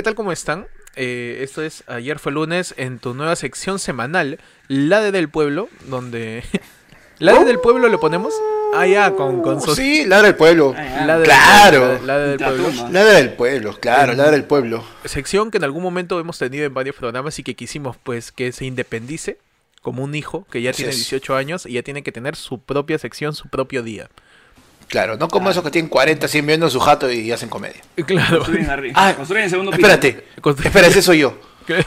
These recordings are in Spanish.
¿qué tal? ¿Cómo están? Eh, esto es Ayer fue lunes en tu nueva sección semanal, La de del Pueblo, donde... ¿La de del Pueblo lo ponemos? Ah, ya, con, con su- Sí, ladra del pueblo. Ah, La de- Claro. La de del La Pueblo. tumba. Ladra del pueblo, claro, ladra del pueblo. Sección que en algún momento hemos tenido en varios programas y que quisimos pues que se independice como un hijo que ya Así tiene es. 18 años y ya tiene que tener su propia sección, su propio día. Claro, no como esos que tienen 40, 100 viendo en su jato y hacen comedia. Claro. Construyen arriba. Ah, Construyen el segundo piso. Espérate, Con- espera, ese soy yo.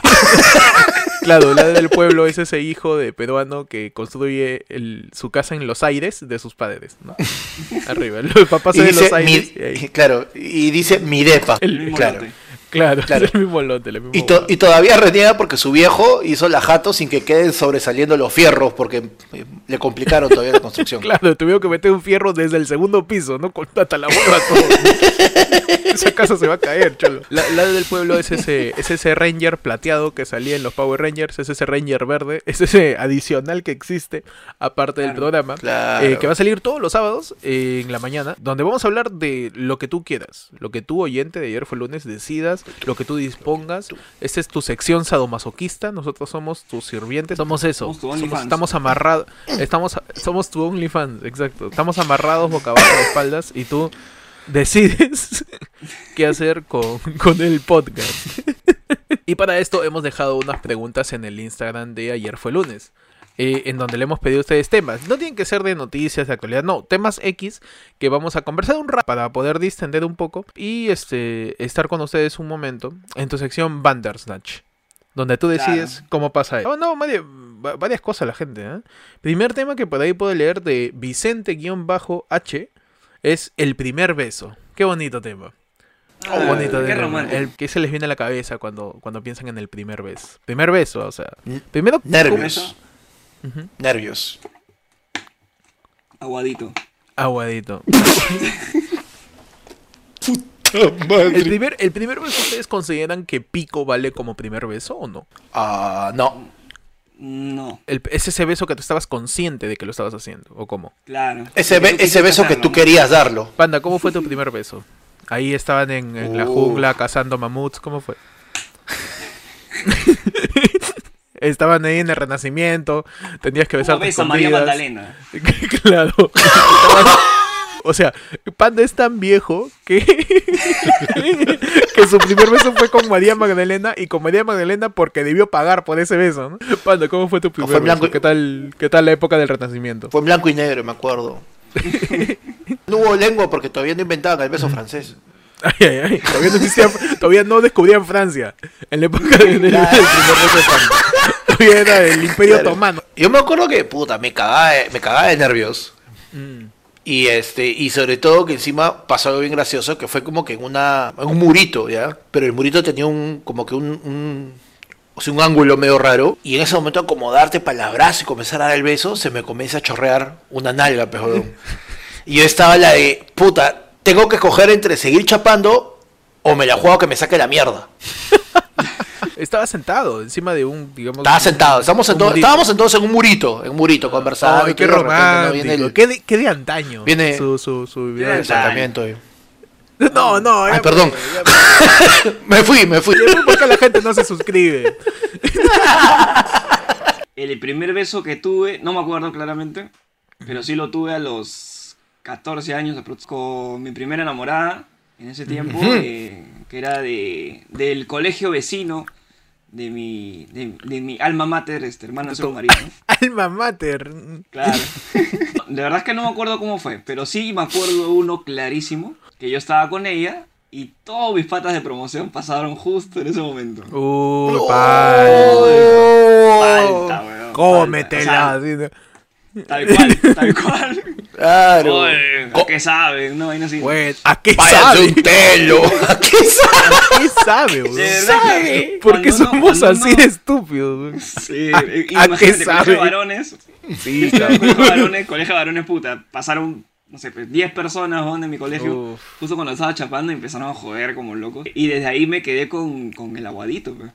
Claro, la del pueblo es ese hijo de peruano que construye el- su casa en los aires de sus padres, ¿no? Arriba, el papá Y se de dice, los aires. mi- y ahí- claro, y dice mi depa. El mismo claro. lote. Claro, claro. es el mismo lote, el mismo Y, to- y todavía reniega porque su viejo hizo la jato sin que queden sobresaliendo los fierros porque eh, le complicaron todavía la construcción. Claro, tuvieron que meter un fierro desde el segundo piso, ¿no? Con hasta la hueva todo. Esa casa se va a caer, cholo. La, la del pueblo es ese, es ese Ranger plateado que salía en los Power Rangers, es ese Ranger verde, es ese adicional que existe, aparte del Claro. programa, Claro. eh, que va a salir todos los sábados eh, en la mañana, donde vamos a hablar de lo que tú quieras, lo que tú, oyente de ayer fue lunes, decidas, lo que tú dispongas. Esta es tu sección sadomasoquista, nosotros somos tus sirvientes, somos eso, Somos tu somos- OnlyFans. estamos amarrados, estamos, somos tu OnlyFans, exacto, estamos amarrados boca abajo de espaldas y tú decides qué hacer con, con el podcast. y para esto hemos dejado unas preguntas en el Instagram de ayer fue lunes. eh, en donde le hemos pedido a ustedes temas. No tienen que ser de noticias, de actualidad, no, temas X que vamos a conversar un rato para poder distender un poco y este estar con ustedes un momento en tu sección Bandersnatch. Donde tú decides Claro. cómo pasa eso. Oh, no, varias, va- varias cosas la gente. ¿eh? Primer tema que por ahí puedo leer de Vicente-H es el primer beso. Qué bonito tema. Ah, Qué bonito qué tema. romántico. El que se les viene a la cabeza cuando, cuando piensan en el primer beso. Primer beso, o sea. Primero. Nervios. Nervios. Aguadito. Aguadito. Madre. El primer, el primer beso, ¿ustedes consideran que pico vale como primer beso o no? Ah, no. No, El- es ese beso que tú estabas consciente de que lo estabas haciendo, ¿o cómo? claro. Ese, be- ese beso que tú querías darlo. Panda, ¿cómo fue tu primer beso? Ahí estaban en, en la jungla cazando mamuts, ¿cómo fue? estaban ahí en el renacimiento, tenías que besar Como ves a María Magdalena. claro. Estaban- O sea, Panda es tan viejo que, que su primer beso fue con María Magdalena y con María Magdalena porque debió pagar por ese beso, ¿no? Panda, ¿cómo fue tu primer fue beso? blanco y- ¿Qué tal, ¿Qué tal la época del Renacimiento? Fue en blanco y negro, me acuerdo. No hubo lengua porque todavía no inventaban el beso francés. Ay, ay, ay. Todavía no, existía- todavía no descubrían Francia en la época del, primer beso de Panda. Todavía era el Imperio Claro. Otomano. Yo me acuerdo que, puta, me cagaba de, me cagaba de nervios. Mm. Y este, y sobre todo que encima pasó algo bien gracioso, que fue como que en una, en un murito, ¿ya? Pero el murito tenía un, como que un, un, o sea, un ángulo medio raro. Y en ese momento acomodarte para el abrazo y comenzar a dar el beso, se me comienza a chorrear una nalga, pejodón. Y yo estaba la de, puta, tengo que escoger entre seguir chapando o me la juego que me saque la mierda. Estaba sentado encima de un, digamos... Estaba sentado, estamos murito. estábamos entonces en un murito, en un murito, conversando. Ay, qué romántico. Viene el- ¿Qué, de, qué de antaño. Viene- su, su, su video de acercamiento. No, no. Ay, ya, perdón. ya, ya, me fui, me fui. ¿Por qué la gente no se suscribe? El primer beso que tuve, no me acuerdo claramente, pero sí lo tuve a los 14 años con mi primera enamorada en ese tiempo, eh, que era de, del colegio vecino de mi, de, de mi alma mater, este, hermano submarino. Alma mater. Claro. De verdad es que no me acuerdo cómo fue, pero sí me acuerdo uno clarísimo, que yo estaba con ella y todos mis patas de promoción pasaron justo en ese momento. Uy, Oh. weón. Cómetela. ¿no? O sea, tal cual, tal cual. Claro. Oye, Co- ¿qué sabe? Una vaina así. Bueno, ¿a qué Váyase sabe? un telo. ¿A qué sabe? ¿A qué sabe, verdad que sabe? ¿Por qué uno- somos cuando así uno- de estúpidos? Sí, ¿A- eh, a qué imagínate, colegio sabe? de varones. Sí, Colegio de varones, colegio de varones, puta. Pasaron, no sé, pues, 10 personas weón, en mi colegio. Uf. Justo cuando estaba chapando empezaron a joder como locos. Y desde ahí me quedé con, con el aguadito, pues.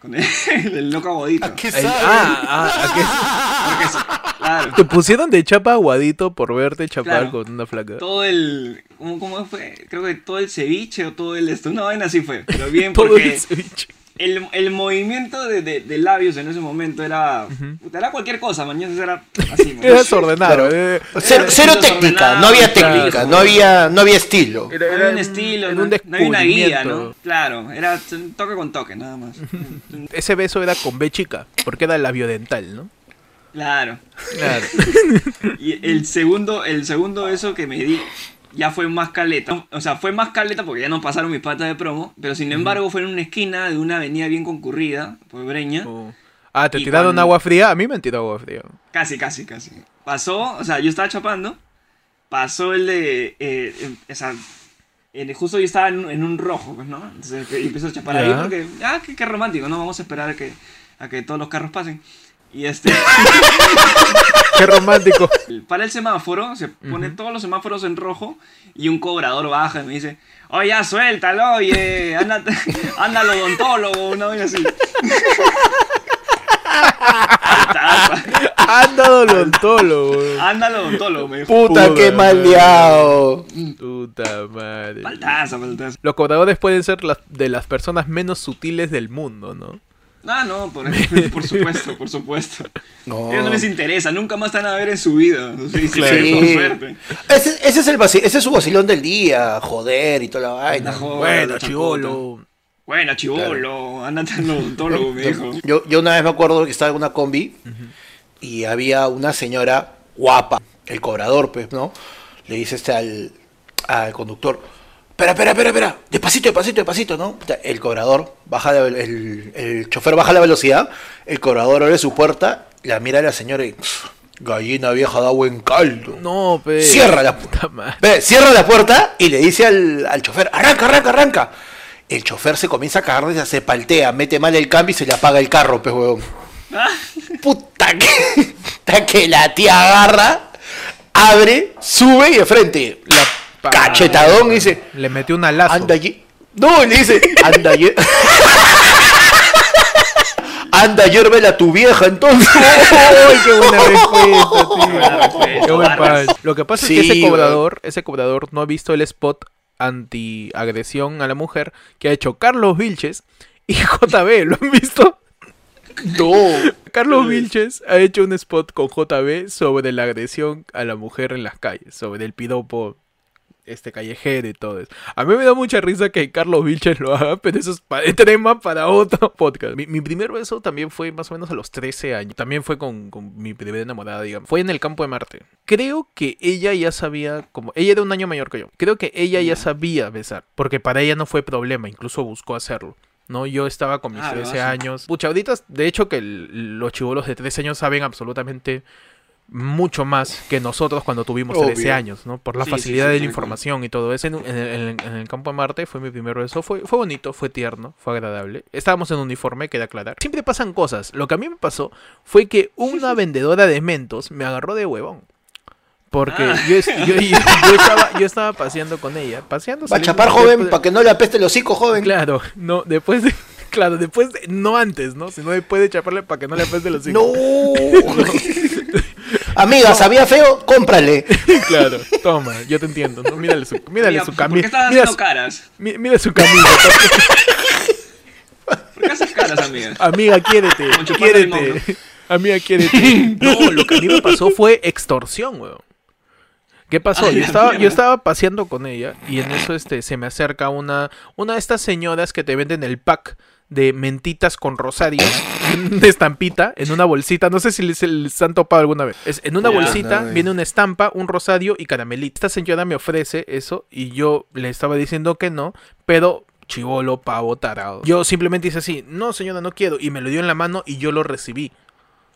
Con el, el loco aguadito. ¿A qué El- sabe? ah, ah, Porque es- Te pusieron de chapa aguadito por verte chapar Claro. con una flaca. Todo el. ¿cómo, ¿Cómo fue? Creo que todo el ceviche o todo el. Esto, una vaina así fue. Pero bien, Todo porque el ceviche. el, el movimiento de, de- de labios en ese momento era. puta, Era cualquier cosa, mañana era así. man. Era desordenado. Claro. eh, Cero, técnica, no había claro. técnica, no había, no había estilo. Era- No había un estilo, no, un no había una guía. ¿no? Claro, era un toque con toque, nada más. Ese beso era con B chica, porque era labiodental, ¿no? Claro. Claro. Y el segundo, el segundo eso que me di ya fue más caleta. O sea, fue más caleta porque ya no pasaron mis patas de promo. Pero sin embargo fue en una esquina de una avenida bien concurrida, por Breña. Oh. Ah, ¿te tiraron cuando- agua fría? A mí me han tirado agua fría. Casi, casi, casi. Pasó, o sea, yo estaba chapando. Pasó el de. eh, eh, o sea, el- justo yo estaba en, un- en un rojo, pues, ¿no? Entonces empiezo a chapar ahí porque. Ah, qué, qué romántico, ¿no? Vamos a esperar a que, a que todos los carros pasen. Y este. Qué romántico. para el semáforo, se pone todos los semáforos en rojo y un cobrador baja y me dice, oye, ya suéltalo, oye, anda, anda al odontólogo, una vez así. Anda odontólogo. anda odontólogo, me dijo. Puta, qué madre. maleado. Puta madre. Faltaza, faltaza. Los cobradores pueden ser las, de las personas menos sutiles del mundo, ¿no? Ah, no, por, por supuesto, por supuesto. No. Ellos no les interesa, nunca más te van a ver en su vida. Sí, sí, Claro. sí, por suerte. Ese, ese es el vaci- ese es su vacilón del día, joder y toda la vaina. Joder, Bueno, chivolo. Bueno, chivolo, ándate al odontólogo, me dijo. Yo, yo una vez me acuerdo que estaba en una combi y había una señora guapa, el cobrador, pues, ¿no? Le dice este al, al conductor, espera, espera, espera, espera, despacito, despacito, despacito, ¿no? El cobrador baja, la- el, el chofer baja la velocidad, el cobrador abre su puerta, la mira a la señora y, "Pff, gallina vieja da buen caldo. No, pe. Cierra la. Ve, cierra la puerta y le dice al, al chofer, arranca, arranca, arranca. El chofer se comienza a cagar, se paltea, mete mal el cambio y se le apaga el carro, pues, huevón. Puta que, puta que la tía agarra, abre, sube y de frente. La Cachetadón dice, Le metió una lazo. anda allí. No, le dice, anda allí. Anda, hiérvela a tu vieja entonces. ¡Ay, qué buena respuesta, tío! Qué buen punch. Lo que pasa Sí, es que ese cobrador, ese cobrador no ha visto el spot anti-agresión a la mujer que ha hecho Carlos Vilches y JB. ¿Lo han visto? No. Carlos Vilches ha hecho un spot con JB sobre la agresión a la mujer en las calles, sobre el piropo este callejero y todo eso. A mí me da mucha risa que Carlos Vilches lo haga, pero eso es tema para otro podcast. Mi, mi primer beso también fue más o menos a los 13 años. También fue con, con mi primera enamorada, digamos. Fue en el campo de Marte. Creo que ella ya sabía, como ella era un año mayor que yo. Creo que ella ya sabía besar, porque para ella no fue problema, incluso buscó hacerlo. No, yo estaba con mis Ah, 13 lo hace. años. Pucha, ahorita, de hecho, que el- los chivolos de 13 años saben absolutamente mucho más que nosotros cuando tuvimos Obvio. 13 años, ¿no? Por la Sí, facilidad sí, de la información y todo eso. En, en el, en el campo de Marte fue mi primer beso. Fue, fue bonito, fue tierno, fue agradable. Estábamos en uniforme, queda aclarar. Siempre pasan cosas. Lo que a mí me pasó fue que una vendedora de mentos me agarró de huevón. Porque Ah. yo, es- yo- yo- yo estaba, yo estaba paseando con ella. Paseando. Va a chapar joven para que no le apeste el hocico, joven. Claro, no, después de. Claro, después de, no antes, ¿no? Sino después de chaparle para que no le apeste los hijos. No. Amiga, ¿sabía feo? Cómprale. Claro, toma, yo te entiendo, ¿no? Mírale su, mírale su ¿Por qué camisa. estás Mira, haciendo su- caras? mi- mira su camisa. ¿Por qué haces caras, amiga? Amiga, quiérete, Como quiérete. Amiga, quiérete. No, lo que a mí me pasó fue extorsión, weón. ¿Qué pasó? Ay, Yo la estaba, mierda. yo estaba paseando con ella y en eso este se me acerca una una de estas señoras que te venden el pack de mentitas con rosario de estampita en una bolsita. No sé si les, les han topado alguna vez. Es, en una bolsita No, viene una estampa, un rosario y caramelito. Esta señora me ofrece eso y yo le estaba diciendo que no, pero chivolo, pavo, tarado. Yo simplemente hice así, no señora, no quiero. Y me lo dio en la mano y yo lo recibí.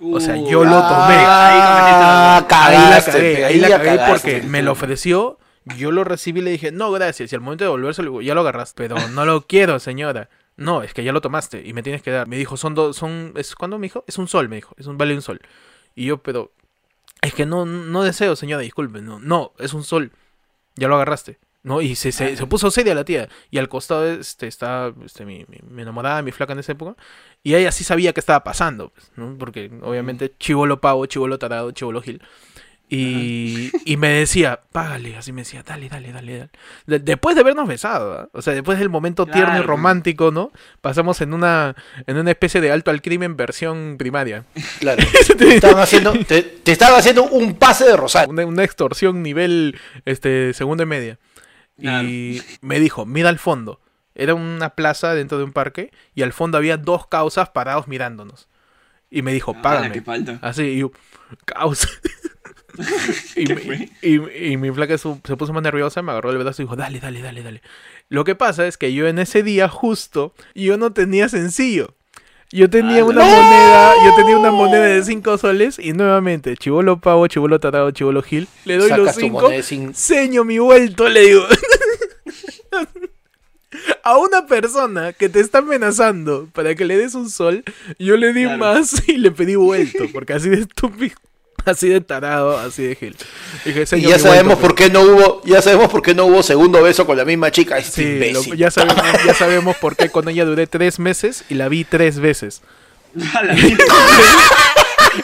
O sea, Uh, yo lo tomé. Ah, Ahí la cagaste, cagué, ahí la cagué cagaste. porque me lo ofreció, yo lo recibí y le dije, no, gracias. Y al momento de digo, ya lo agarraste. Pero no lo quiero, señora. No, es que ya lo tomaste y me tienes que dar. Me dijo, son dos, son, es, ¿cuándo me dijo? Es un sol, me dijo, es un, vale un sol. Y yo, pero, es que no, no deseo, señora, disculpe, no, no, es un sol. Ya lo agarraste. ¿no? Y se, se, se puso seria la tía. Y al costado este, estaba este, mi, mi, mi enamorada, mi flaca en esa época. Y ella sí sabía qué estaba pasando, pues, ¿no? Porque obviamente chivolo pavo, chivolo tarado, chivolo gil. Y, y me decía, págale, así me decía, dale, dale, dale, dale. De- después de habernos besado, ¿ah? o sea, después del momento tierno y romántico, ¿no? Pasamos en una, en una especie de alto al crimen versión primaria. Claro. Te estaban haciendo, te, te estaban haciendo un pase de rosario. Una, una extorsión nivel este segundo y media. Claro. Y me dijo, mira al fondo. Era una plaza dentro de un parque y al fondo había dos causas parados mirándonos. Y me dijo, Ah, págame. Así, y yo, causa. y, ¿Qué me- fue? y- y mi flaca su- se puso más nerviosa, me agarró el brazo y dijo, dale, dale, dale, dale. Lo que pasa es que yo en ese día justo, yo no tenía sencillo. Yo tenía Ah, una no. moneda, yo tenía una moneda de 5 soles y nuevamente, chivolo pavo, chivolo tarado, chivolo gil, le doy los Sacas tu 5, moneda de cin- seño mi vuelto, le digo. A una persona que te está amenazando para que le des un sol, yo le di Claro. más y le pedí vuelto, porque así de estúpido, así de tarado, así de gil. Dije, Y "Señor, ya sabemos por qué no hubo, ya sabemos por qué no hubo segundo beso con la misma chica. Este Sí, lo- ya, sabemos, ya sabemos por qué con ella duré tres meses y la vi tres veces. A la.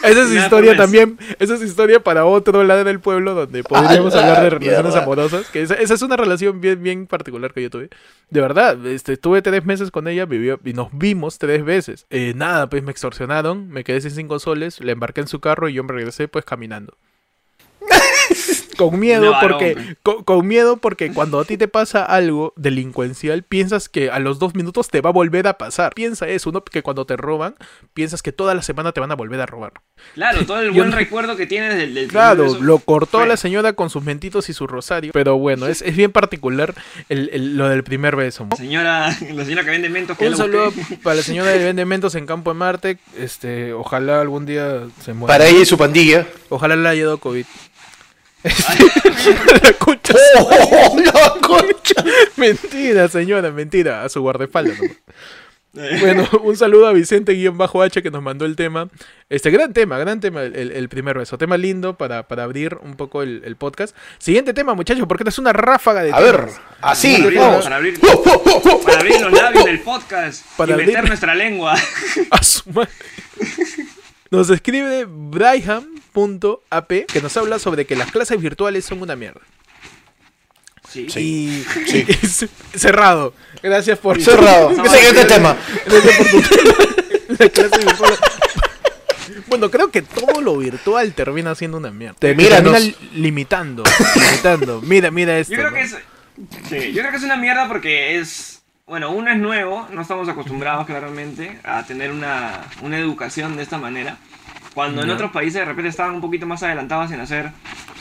Esa es historia también, esa es historia para otro lado del pueblo donde podríamos la hablar de relaciones mierda. amorosas, que esa, esa es una relación bien, bien particular que yo tuve. De verdad, este, estuve tres meses con ella vivió, y nos vimos tres veces. Eh, nada, pues me extorsionaron, me quedé sin cinco soles, le embarqué en su carro y yo me regresé pues caminando. Con miedo porque con, con miedo porque cuando a ti te pasa algo delincuencial piensas que a los dos minutos te va a volver a pasar. Piensa eso, ¿no? Que cuando te roban piensas que toda la semana te van a volver a robar. Claro, todo el buen recuerdo que tienes del, del Claro, lo cortó fue- la señora con sus mentitos y su rosario. Pero bueno, es, es bien particular el- el- lo del primer beso. Señora, la señora que vende mentos que Un la saludo para la señora de Vende Mentos en Campo de Marte. Este, ojalá algún día se muera. Para ella y su pandilla. Ojalá le haya dado COVID. Este, la concha ¡Oh, la concha! Mentira, señora, mentira. A su guardaespaldas. nomás. Bueno, un saludo a Vicente-H que nos mandó el tema. Este gran tema, gran tema, el, el- primer beso. Tema lindo para, para abrir un poco el, el podcast. Siguiente tema, muchachos, porque esta es una ráfaga de A ver, así, Para abrir- vamos. para abrir- Oh, oh, oh, oh, Para abrir los labios del podcast Para y meter abrir- nuestra lengua. A su madre. Nos escribe Braham.ap que nos habla sobre que las clases virtuales son una mierda. Sí. Y, Sí. y cerrado. Gracias por Cerrado. Estamos Siguiente tema. Gracias por tu La clase virtual. Bueno, creo que todo lo virtual termina siendo una mierda. Te Míranos. termina limitando, limitando. Mira, mira esto. Yo creo ¿no? que es. sí, yo creo que es una mierda porque es. Bueno, uno es nuevo, no estamos acostumbrados claramente a tener una, una educación de esta manera. Cuando en otros países de repente estaban un poquito más adelantados en hacer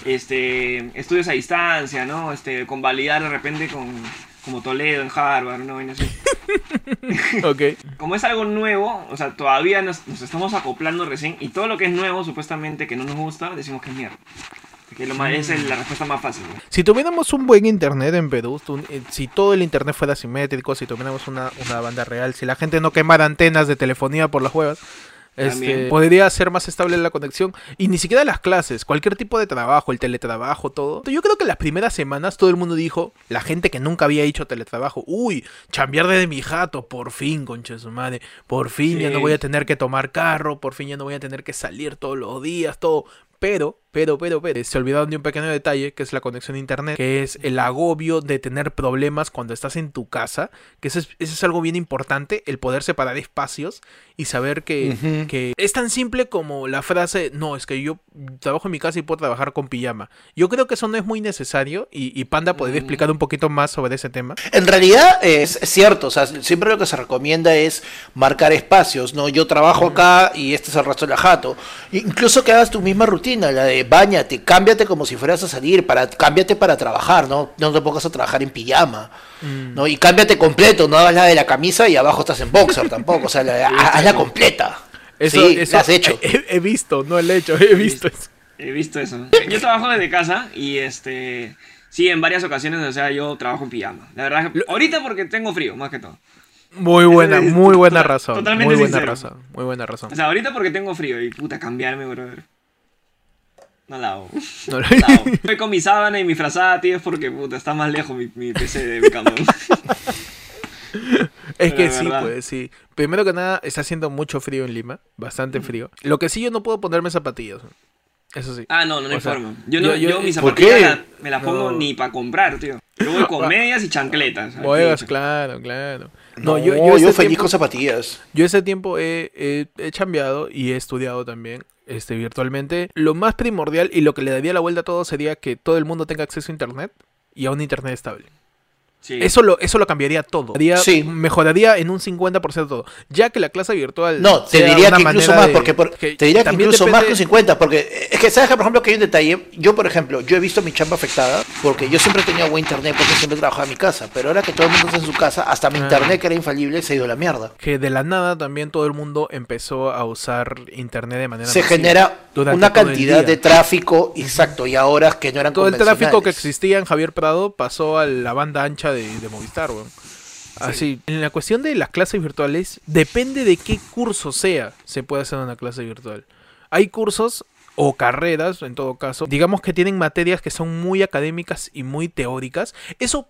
este, estudios a distancia, ¿no? Este, convalidar de repente con, como Toledo en Harvard, ¿no? Y así. Ok. Como es algo nuevo, o sea, todavía nos, nos estamos acoplando recién y todo lo que es nuevo, supuestamente, que no nos gusta, decimos que es mierda. Lo más, esa es la respuesta más fácil. ¿no? Si tuviéramos un buen internet en Perú, tu- eh, si todo el internet fuera simétrico, si tuviéramos una, una banda real, si la gente no quemara antenas de telefonía por las huevas, este, podría ser más estable la conexión. Y ni siquiera las clases, cualquier tipo de trabajo, el teletrabajo, todo. Yo creo que las primeras semanas todo el mundo dijo, la gente que nunca había hecho teletrabajo, uy, chambear desde mi jato, por fin, concha de su madre, por fin ya no voy a tener que tomar carro, por fin ya no voy a tener que salir todos los días, todo. Pero, pero, pero, pero, se olvidaron de un pequeño detalle, que es la conexión a internet, que es el agobio de tener problemas cuando estás en tu casa, que eso es, eso es algo bien importante, el poder separar espacios y saber que, Ujú. que es tan simple como la frase, no, es que yo trabajo en mi casa y puedo trabajar con pijama. Yo creo que eso no es muy necesario y, y Panda podría Mm. explicar un poquito más sobre ese tema. En realidad es, es cierto, o sea, siempre lo que se recomienda es marcar espacios, ¿no? Yo trabajo acá y este es el resto de la jato. Incluso que hagas tu misma rutina, la de bañate, cámbiate como si fueras a salir, para, cámbiate para trabajar, ¿no? No te pongas a trabajar en pijama, Mm. ¿no? Y cámbiate completo, no hagas la de la camisa y abajo estás en boxer tampoco, o sea, la- hazla completa. Eso, sí, eso has hecho. He, he visto, no el hecho, he visto eso. He visto eso. Yo trabajo desde casa y este. Sí, en varias ocasiones, o sea, yo trabajo en pijama. La verdad, ahorita porque tengo frío, más que todo. Muy buena, muy buena razón. totalmente Muy buena sincero. razón, muy buena razón. O sea, ahorita porque tengo frío y puta, cambiarme, brother. No la hago. No la hago. Estoy con mi sábana y mi frazada, tío, es porque puta, está más lejos mi, mi PC de mi cama. Es Pero que sí, verdad. pues sí. Primero que nada, está haciendo mucho frío en Lima, bastante frío. Lo que sí, yo no puedo ponerme zapatillas. Eso sí. Ah, no, no, no hay sea, forma. Yo, no, yo- mis ¿Por zapatillas qué? la- me las pongo No. ni para comprar, tío. Yo voy con medias y chancletas. Huevas, claro, claro. No, No, yo, yo, yo, feliz tiempo, con zapatillas. yo ese tiempo he, he, he chambeado y he estudiado también este, virtualmente. Lo más primordial y lo que le daría la vuelta a todo sería que todo el mundo tenga acceso a internet y a un internet estable. Sí. Eso lo, eso lo cambiaría todo. Haría- Sí. Mejoraría en un 50% todo. Ya que la clase virtual. No, te diría que incluso más, de- porque por- que te diría que incluso más que un 50, porque es que sabes que por ejemplo que hay un detalle, yo por ejemplo, yo he visto mi chamba afectada, porque yo siempre tenía buen internet, porque siempre trabajaba en mi casa, pero ahora que todo el mundo está en su casa, hasta mi Ah. internet que era infalible se ha ido a la mierda. que de la nada también todo el mundo empezó a usar internet de manera Se masiva. genera una cantidad de tráfico, exacto, y a horas que no eran todo el tráfico que existía en Javier Prado pasó a la banda ancha de, de Movistar, weón. Así, en la cuestión de las clases virtuales, depende de qué curso sea, se puede hacer una clase virtual. Hay cursos o carreras, en todo caso, digamos que tienen materias que son muy académicas y muy teóricas. Eso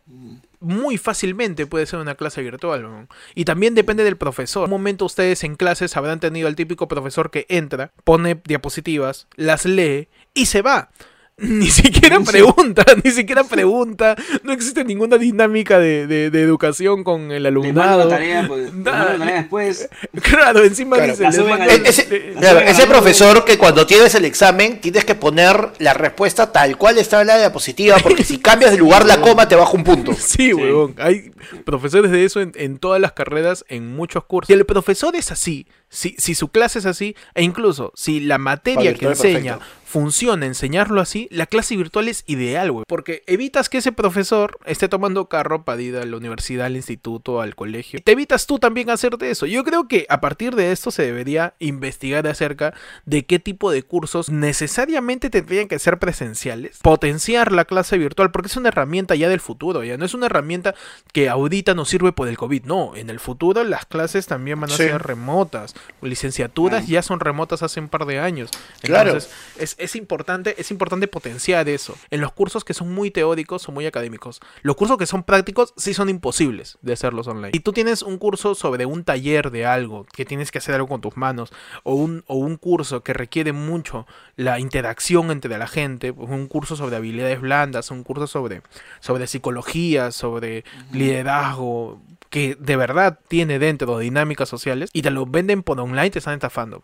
muy fácilmente puede ser una clase virtual. weón. Y también depende del profesor. En un momento ustedes en clases habrán tenido al típico profesor que entra, pone diapositivas, las lee y se va. Ni siquiera pregunta, ni siquiera pregunta. No existe ninguna dinámica de, de- de educación con el alumnado. la tarea, pues, la tarea después. Claro, encima Claro. dice, La les suben mando- al- E- Ese, claro, ese profesor que cuando tienes el examen tienes que poner la respuesta tal cual está en la diapositiva, porque si cambias de lugar la coma te baja un punto. Sí, huevón. Hay profesores de eso en, en todas las carreras, en muchos cursos. Si el profesor es así, si, si su clase es así, e incluso si la materia que enseña perfecto. funciona enseñarlo así, la clase virtual es ideal, güey. Porque evitas que ese profesor esté tomando carro para ir a la universidad, al instituto, al colegio. Te evitas tú también hacerte eso. Yo creo que a partir de esto se debería investigar acerca de qué tipo de cursos necesariamente tendrían que ser presenciales. Potenciar la clase virtual, porque es una herramienta ya del futuro, ya no es una herramienta que ahorita nos sirve por el COVID. No, en el futuro las clases también van a Sí. ser remotas. Licenciaturas ya son remotas hace un par de años. Claro. Entonces, es, es importante, es importante potenciar eso. En los cursos que son muy teóricos o muy académicos. Los cursos que son prácticos sí son imposibles de hacerlos online. Y tú tienes un curso sobre un taller de algo, que tienes que hacer algo con tus manos, o un, o un curso que requiere mucho la interacción entre la gente, pues, un curso sobre habilidades blandas, un curso sobre, sobre psicología, sobre liderazgo, que de verdad tiene dentro dinámicas sociales, y te lo venden por online, te están estafando.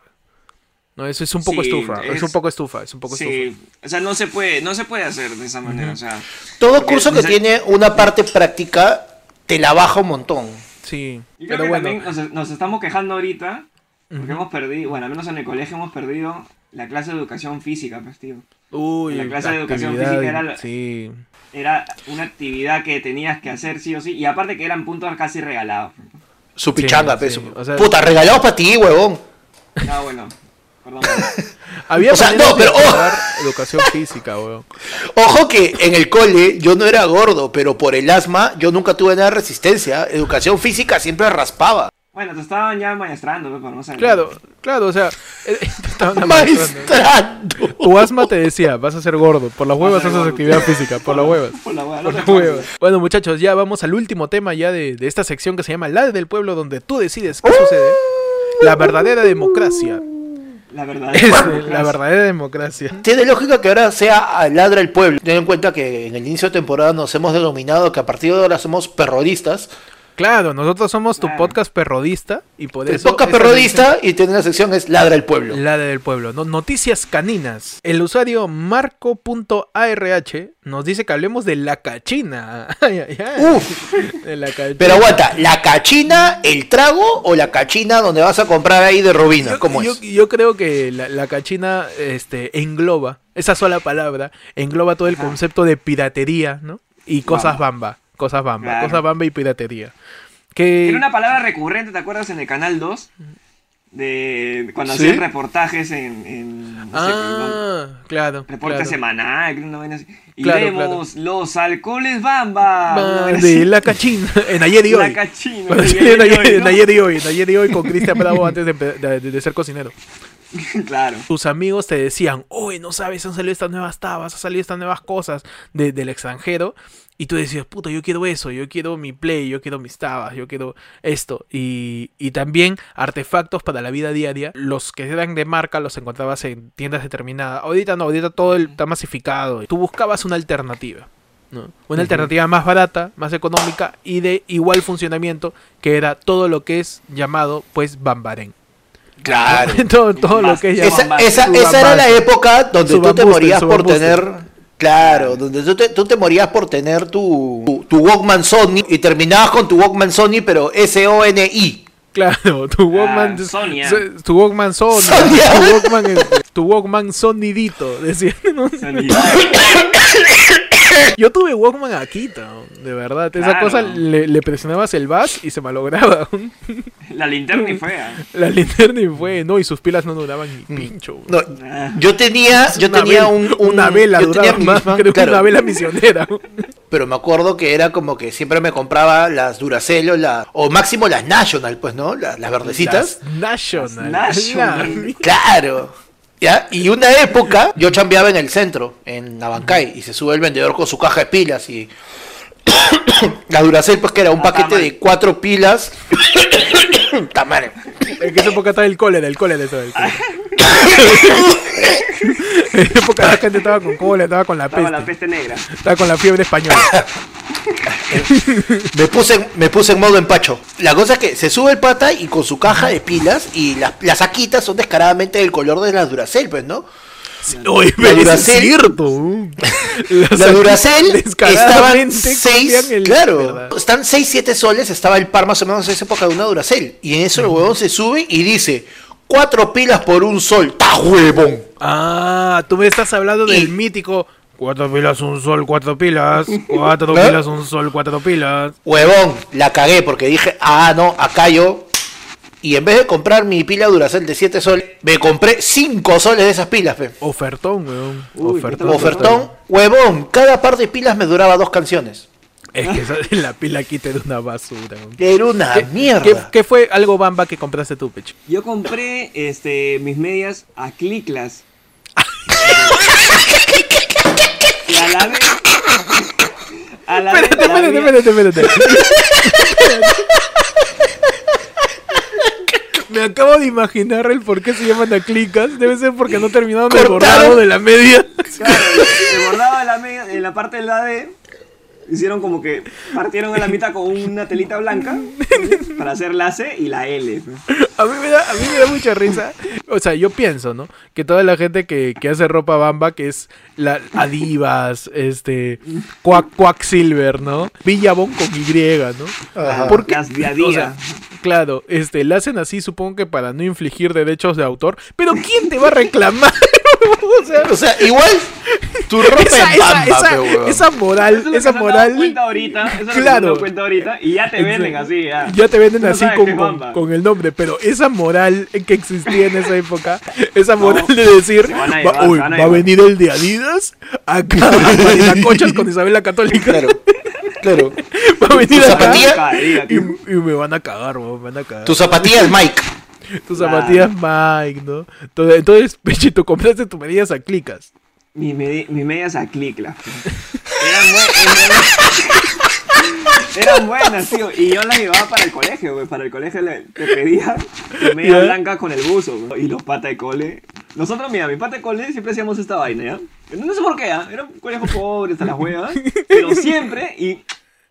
No, eso es un poco Sí, estufa, es, es- un poco estufa, es un poco estufa. Sí, o sea, no se puede, no se puede hacer de esa manera, o sea, Todo curso que tiene una parte práctica te la baja un montón. Sí, yo creo pero que bueno. también nos, nos estamos quejando ahorita porque hemos perdido, bueno, al menos en el colegio hemos perdido la clase de educación física, pues, tío. Uy, la clase de educación física era la- Sí. Era una actividad que tenías que hacer sí o sí, y aparte que eran puntos casi regalados. Su pichanga, sí, peso. o sea- Puta, regalados para ti, huevón. Ah, bueno, perdón. Había O sea, no, pero- mejorar educación física, weón. Ojo que en el cole yo no era gordo, pero por el asma yo nunca tuve nada de resistencia. Educación física siempre raspaba. Bueno, te estaban ya maestrando, por no saber. Claro, claro, o sea, eh, te estaban. Maestrando. Tu asma te decía, vas a ser gordo, por las huevas haces actividad física, por las huevas. Por Por las huevas. Bueno, muchachos, ya vamos al último tema ya de, de esta sección que se llama La del pueblo, donde tú decides qué sucede. La verdadera democracia. La verdad. Es eh, la verdadera democracia. Tiene lógica que ahora sea ladra el pueblo. Ten en cuenta que en el inicio de temporada nos hemos denominado que a partir de ahora somos perrodistas. Claro, nosotros somos tu Claro. podcast perrodista y por El eso... podcast perrodista y tiene la sección es ladra el pueblo. La del pueblo, ¿no? Noticias caninas. El usuario marco.arh nos dice que hablemos de la cachina. Ay, ay, ay. Uf, De la cachina. pero aguanta, ¿la cachina, el trago o la cachina donde vas a comprar ahí de Robina? yo, ¿Cómo yo- es? yo creo que la, la cachina este, engloba, esa sola palabra, engloba todo el Ajá. concepto de piratería, ¿no? Y cosas bamba, cosas bamba, Claro. cosas bamba y piratería. Que... Era una palabra recurrente, ¿te acuerdas? En el canal 2. De cuando ¿Sí? hacían reportajes en. en no sé, Ah, claro. reporte claro. semanal, creo, una vaina así. Y Claro, vemos los alcoholes bamba. de la cachina. En ayer y hoy. La cachina. En ayer y hoy, en ¿no? ayer y hoy, en ayer y hoy con Cristian Bravo antes de ser cocinero. claro. tus amigos te decían, oye, no sabes, han salido estas nuevas tabas, han salido estas nuevas cosas de- del extranjero. Y tú decías, puta, yo quiero eso, yo quiero mi play, yo quiero mis tabas, yo quiero esto. Y, y también artefactos para la vida diaria. Los que eran de marca los encontrabas en tiendas determinadas. Ahorita no, ahorita todo el- está masificado. Tú buscabas una alternativa. ¿no? Una alternativa más barata, más económica y de igual funcionamiento que era todo lo que es llamado pues Bambarén. Claro. todo todo lo que es Esa-. Esa, esa, era la época donde tú te morías por tener. Claro, donde tú te, tú te morías por tener tu, tu, tu Walkman Sony y terminabas con tu Walkman Sony, pero S-O-N-I. Claro, tu Walkman, Ah, Sonia. so- tu Walkman Sony, Sonia. tu Walkman, este, tu Walkman Sonidito, decían. ¿no? Yo tuve Walkman aquí, de verdad. Esa Claro. cosa le, le presionabas el bus y se malograba. La linterna y fea. La linterna y fue, no, y sus pilas no duraban ni pincho. No, Ah. yo tenía, yo Una tenía vela- un, un- una vela yo tenía más, misma- creo que claro, una vela misionera. Pero me acuerdo que era como que siempre me compraba las Duracell o, la, o máximo las National, pues, ¿no? Las, las verdecitas. Las National. Las National. La- Claro. ¿Ya? Y una época yo chambeaba en el centro, en Abancay, y se sube el vendedor con su caja de pilas y la Duracell pues que era un paquete de cuatro pilas. Tamare. En esa época estaba el cólera, el cólera estaba el cólera. en esa época la gente estaba con cólera, estaba con la Estaba peste. la peste negra. Estaba con la fiebre española. Me puse, en- me puse en modo empacho. La cosa es que se sube el pata y con su caja de pilas y las, las saquitas son descaradamente del color de las Duracell, pues, ¿no? Oye, La es Duracell- cierto. La Duracell estaban descaradamente 6, copian el- claro, ¿verdad? están 6, 7 soles, estaba el par más o menos en esa época de una Duracell. Y en eso el huevón se sube y dice, cuatro pilas por un sol, ¡ta huevón! Ah, tú me estás hablando del mítico. Cuatro pilas, un sol, cuatro pilas. Cuatro ¿Eh? pilas, un sol, cuatro pilas. Huevón, la cagué porque dije, ah, no, acá yo... Y en vez de comprar mi pila Duracell de 7 soles, me compré 5 soles de esas pilas, fe. Ofertón, weón. Uy, Ofertón. Ofertón, huevón, cada par de pilas me duraba dos canciones. Es que esa- la pila quita era una basura. weón. Era una ¿Qué, mierda. qué- qué fue algo bamba que compraste tú, Pecho? Yo compré este, mis medias a Cliclas. y a la vez. A la vez. Espérate, la espérate, había- espérate, espérate. Me acabo de imaginar el por qué se llaman aclicas. Debe ser porque no terminaron el bordado de la media. Claro, se bordaba la media, en la parte del la D. Hicieron como que partieron en la mitad con una telita blanca para hacer la C y la L. A mí, me da, a mí me da mucha risa. O sea, yo pienso, ¿no? Que toda la gente que, que hace ropa bamba, que es la Adivas, este, Quack, Quacksilver, ¿no? Villabón con Y, ¿no? Ajá. ¿Por qué? Las día a O sea, claro, este, la hacen así, supongo que para no infligir derechos de autor. Pero ¿quién te va a reclamar? o sea, O sea, igual tu ropa esa, esa, bamba, esa, pe, huevón. esa moral, Eso es lo que esa se han dado moral. cuenta ahorita, eso es lo que se han Claro. cuenta ahorita y ya te venden así. Ya, Ya te venden no así con, es con- con el nombre, pero esa moral que existía en esa época, esa moral de decir, a va, llevar, uy, a va a llevar". venir el de Adidas acá a cochas con Isabel la Católica, Claro, claro. va a venir ¿Tu acá zapatilla? y, y me van a cagar, weón, me van a cagar. Tus zapatillas Mike. Tus zapatillas Mike, ¿no? Entonces, entonces, Pechito, compraste tus medidas a clicas. Mis, medi- mis medias a. Eran, buen- eran buenas, tío. Y yo las llevaba para el colegio, güey. Para el colegio le, te pedía tu media Ya. blanca con el buzo, güey. Y los patas de cole. Nosotros, mira, mi pata de cole siempre hacíamos esta vaina, ¿ya? No sé por qué, ¿ah? Era un colegio pobre, hasta las huevas. Pero siempre, y.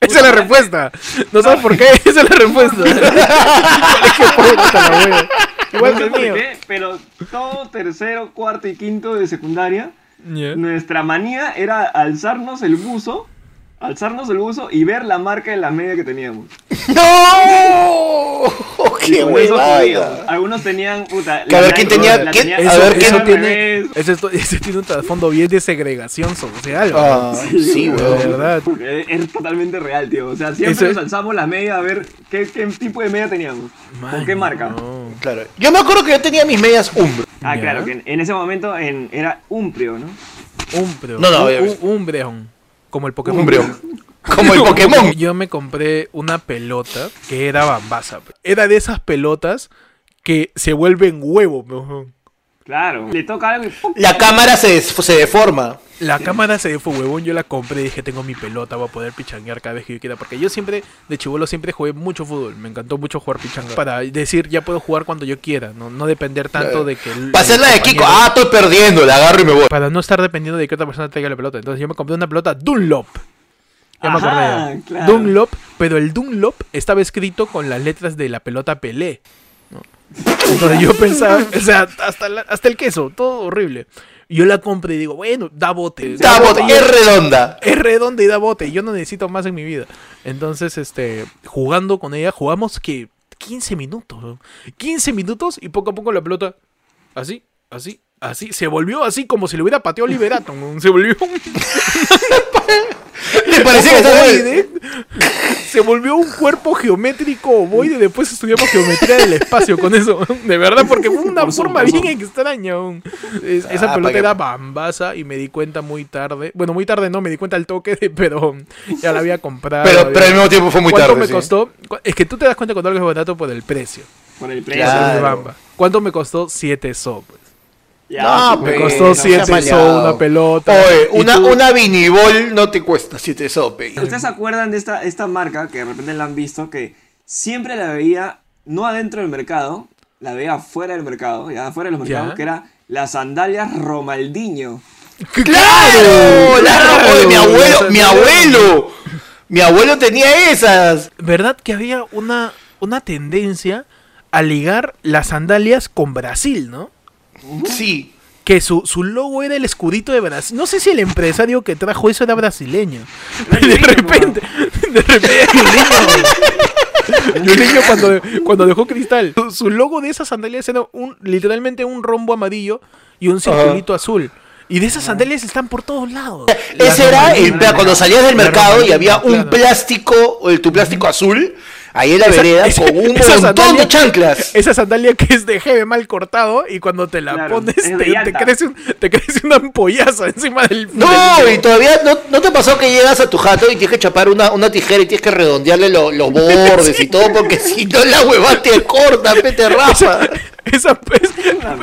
Esa es la respuesta. No sabes por qué, esa es la respuesta. Igual que el mío. pero todo tercero, cuarto y quinto de secundaria. Nuestra manía era alzarnos el buzo, alzarnos el buzo y ver la marca de la media que teníamos. ¡No! ¡Qué huevada! Algunos tenían, puta, Que a ver quién tenía- quién- tenía- a ver, ¿quién tiene, eso, eso tiene un trasfondo bien de segregación social. Ah, ¿no? sí, de verdad. Es, es totalmente real, tío. O sea, siempre Eso nos alzamos la media a ver qué, qué tipo de media teníamos. ¿Con qué marca? No. Claro. Yo me acuerdo que yo tenía mis medias Umbro. Ah, Ya. claro, que en, en ese momento en- era Umprio, ¿no? Umbreon. No, no, Un- un- Umbreon. Como el Pokémon. Umbreon. Como el Pokémon. Yo me compré una pelota que era bambasa. Era de esas pelotas que se vuelven huevo. Claro. Le toca algo y ¡pum! La cámara se, se deforma. La cámara se fue huevón, yo la compré y dije, tengo mi pelota, voy a poder pichanguear cada vez que yo quiera. Porque yo siempre, de chivolo, siempre jugué mucho fútbol. Me encantó mucho jugar pichanga. Para decir, ya puedo jugar cuando yo quiera, no, no depender tanto de que... el- Para hacer la de Kiko. Ah, estoy perdiendo. La agarro y me voy. Para no estar dependiendo de que otra persona traiga la pelota. Entonces yo me compré una pelota Dunlop. Ya me Ajá, acordé. ya. claro. Dunlop, pero el Dunlop estaba escrito con las letras de la pelota Pelé. Entonces yo pensaba, o sea, hasta, la- hasta el queso, todo horrible. Yo la compré y digo, bueno, da bote. Da bote, y es redonda. es redonda y da bote. Yo no necesito más en mi vida. Entonces, este, jugando con ella, jugamos que 15 minutos. ¿no? 15 minutos y poco a poco la pelota, así, así, así, se volvió así como si le hubiera pateado Liberato. ¿no? Se volvió Me parecía que estaba ovoide. Se volvió un cuerpo geométrico ovoide. Después estudiamos geometría del espacio con eso. De verdad, porque fue una Por forma bien extraña. esa Ah, pelota era bambasa y me di cuenta muy tarde. Bueno, muy tarde no, me di cuenta al toque, de- pero ya la había comprado. Pero, había- pero al mismo tiempo fue muy ¿Cuánto tarde. me sí. costó? Es que tú te das cuenta cuando algo es barato por el precio. Por el precio. Claro. de bamba. ¿Cuánto me costó? 7 so. pues. Ya, No, pues, Me Pero, costó no 7 seas so maleado. una pelota. Oye, una, una vinibol no te cuesta 7 sope. ¿Ustedes se acuerdan de esta, esta marca que de repente la han visto que siempre la veía no adentro del mercado, la veía afuera del mercado, ya afuera de los Ya. mercados, que era las sandalias Romaldiño. ¡Claro! la claro, oye, mi abuelo, mi abuelo. Mi abuelo tenía esas. ¿Verdad que había una, una tendencia a ligar las sandalias con Brasil, no? Sí. Que su, su logo era el escudito de Brasil. No sé si el empresario que trajo eso era brasileño. De repente, de repente, niño cuando, cuando dejó cristal, su, su logo de esas sandalias era un, literalmente un rombo amarillo y un circulito azul. Y de esas sandalias están por todos lados. Ese era el cuando salías del mercado y había un claro. plástico, el, tu plástico azul, ahí en la Esa- vereda esa- con un montón sandalia- de chanclas. Esa sandalia que es de jeve mal cortado y cuando te la Claro, pones te, te crece un- te crece una ampollaza encima del... No, del- y todavía no, no te pasó que llegas a tu jato y tienes que chapar una, una tijera y tienes que redondearle lo- los bordes y todo, porque si no la hueva te corta, pe, te rafa. Esa, pues,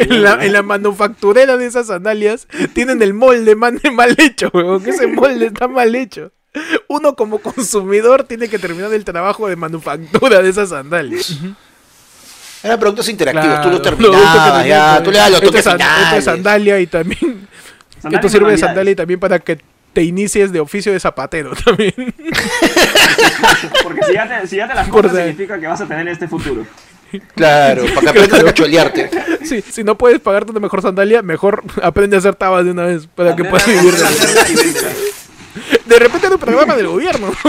en, la, en la manufacturera de esas sandalias tienen el molde man- mal hecho, weón, que ese molde está mal hecho. Uno como consumidor tiene que terminar el trabajo de manufactura de esas sandalias. Eran productos interactivos, tú lo Claro, terminabas, ya, tú le das los Esto toques es san- esto es sandalia y también... Esto sirve de sandalia y también para que te inicies de oficio de zapatero también. Porque si ya te, si ya te las compras significa que vas a tener este futuro. Claro, para que aprendas a cacholearte. Sí, si no puedes pagarte una mejor sandalia, mejor aprende a hacer tabas de una vez para que puedas vivir de eso. Hacerla y véndela. De repente era un programa del gobierno.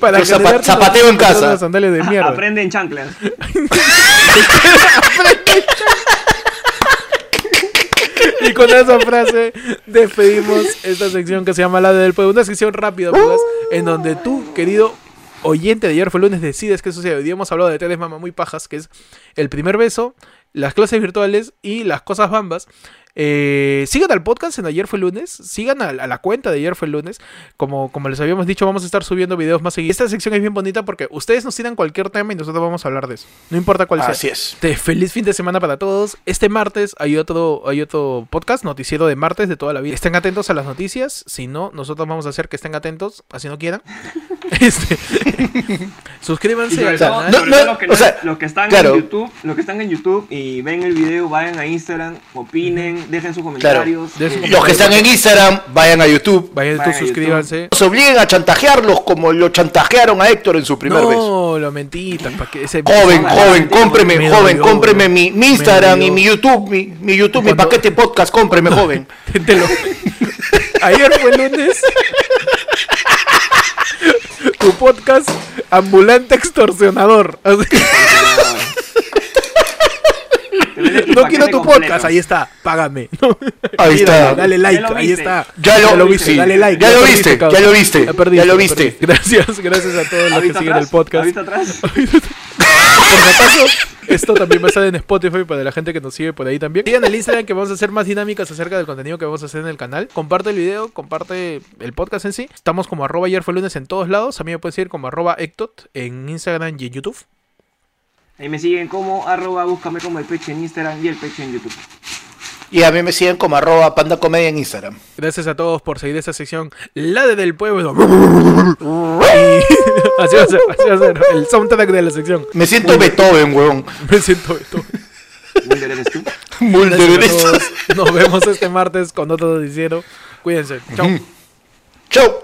para Pues zapa- zapateo en casa. sandalias de mierda. Aprende en chanclas. Y con esa frase despedimos esta sección que se llama La del Pueblo. Una sección rápida, pues, en donde tú, querido oyente de ayer fue lunes, decides qué sucede. Hoy día hemos hablado de tres mamá muy pajas, que es el primer beso, las clases virtuales y las cosas bambas. Eh, sigan al podcast en Ayer fue lunes, sigan a, a la cuenta de Ayer fue lunes. Como, como les habíamos dicho, vamos a estar subiendo videos más seguidos. Esta sección es bien bonita porque ustedes nos tiran cualquier tema y nosotros vamos a hablar de eso. No importa cuál sea. Así es. Feliz fin de semana para todos. Este martes hay otro, hay otro podcast, noticiero de martes de toda la vida. Estén atentos a las noticias. Si no, nosotros vamos a hacer que estén atentos, así no quieran. Este, suscríbanse al todo, canal. no, sobre no, todo los, que o no- sea, los que están claro. en YouTube, los que están en YouTube y ven el video, vayan a Instagram, opinen, dejen sus comentarios. Eh, Los que están en Instagram, vayan a YouTube. Vayan, a suscríbanse. Nos obliguen a chantajearlos como lo chantajearon a Héctor en su primer no, beso. lo mentita. pa' que ese Joven, No, joven, no, cómpreme, me joven, cómpreme mi, Instagram y mi YouTube, mi, mi YouTube, mi paquete podcast, cómpreme, joven. Lo- Ayer fue lunes. tu podcast ambulante extorsionador. No quiero tu completo. podcast, ahí está, págame. Ahí está. Dale like, ahí viste. está. Ya lo- sí. dale like. Ya lo viste, ya lo viste, perdiste, ya lo viste. perdiste. Gracias, gracias a todos los que ¿Ahorita siguen el podcast. ¿Ahorita atrás? Por si acaso, esto también va a estar en Spotify para la gente que nos sigue por ahí también. Sigan el Instagram que vamos a hacer más dinámicas acerca del contenido que vamos a hacer en el canal. Comparte el video, comparte el podcast en sí. Estamos como arroba ayer fue lunes en todos lados. A mí me puedes seguir como arroba ectot en Instagram y en YouTube. Ahí me siguen como arroba búscame como el pecho en Instagram y el pecho en YouTube. Y a mí me siguen como arroba panda comedia en Instagram. Gracias a todos por seguir esta sección, la de del pueblo. Y así va a ser, así va a ser, el soundtrack de la sección. Me siento Beethoven, weón. Me siento todo. Mulder eres tú. Mulder eres-. Nos vemos este martes con otro noticiero. Cuídense. Chao. Chau.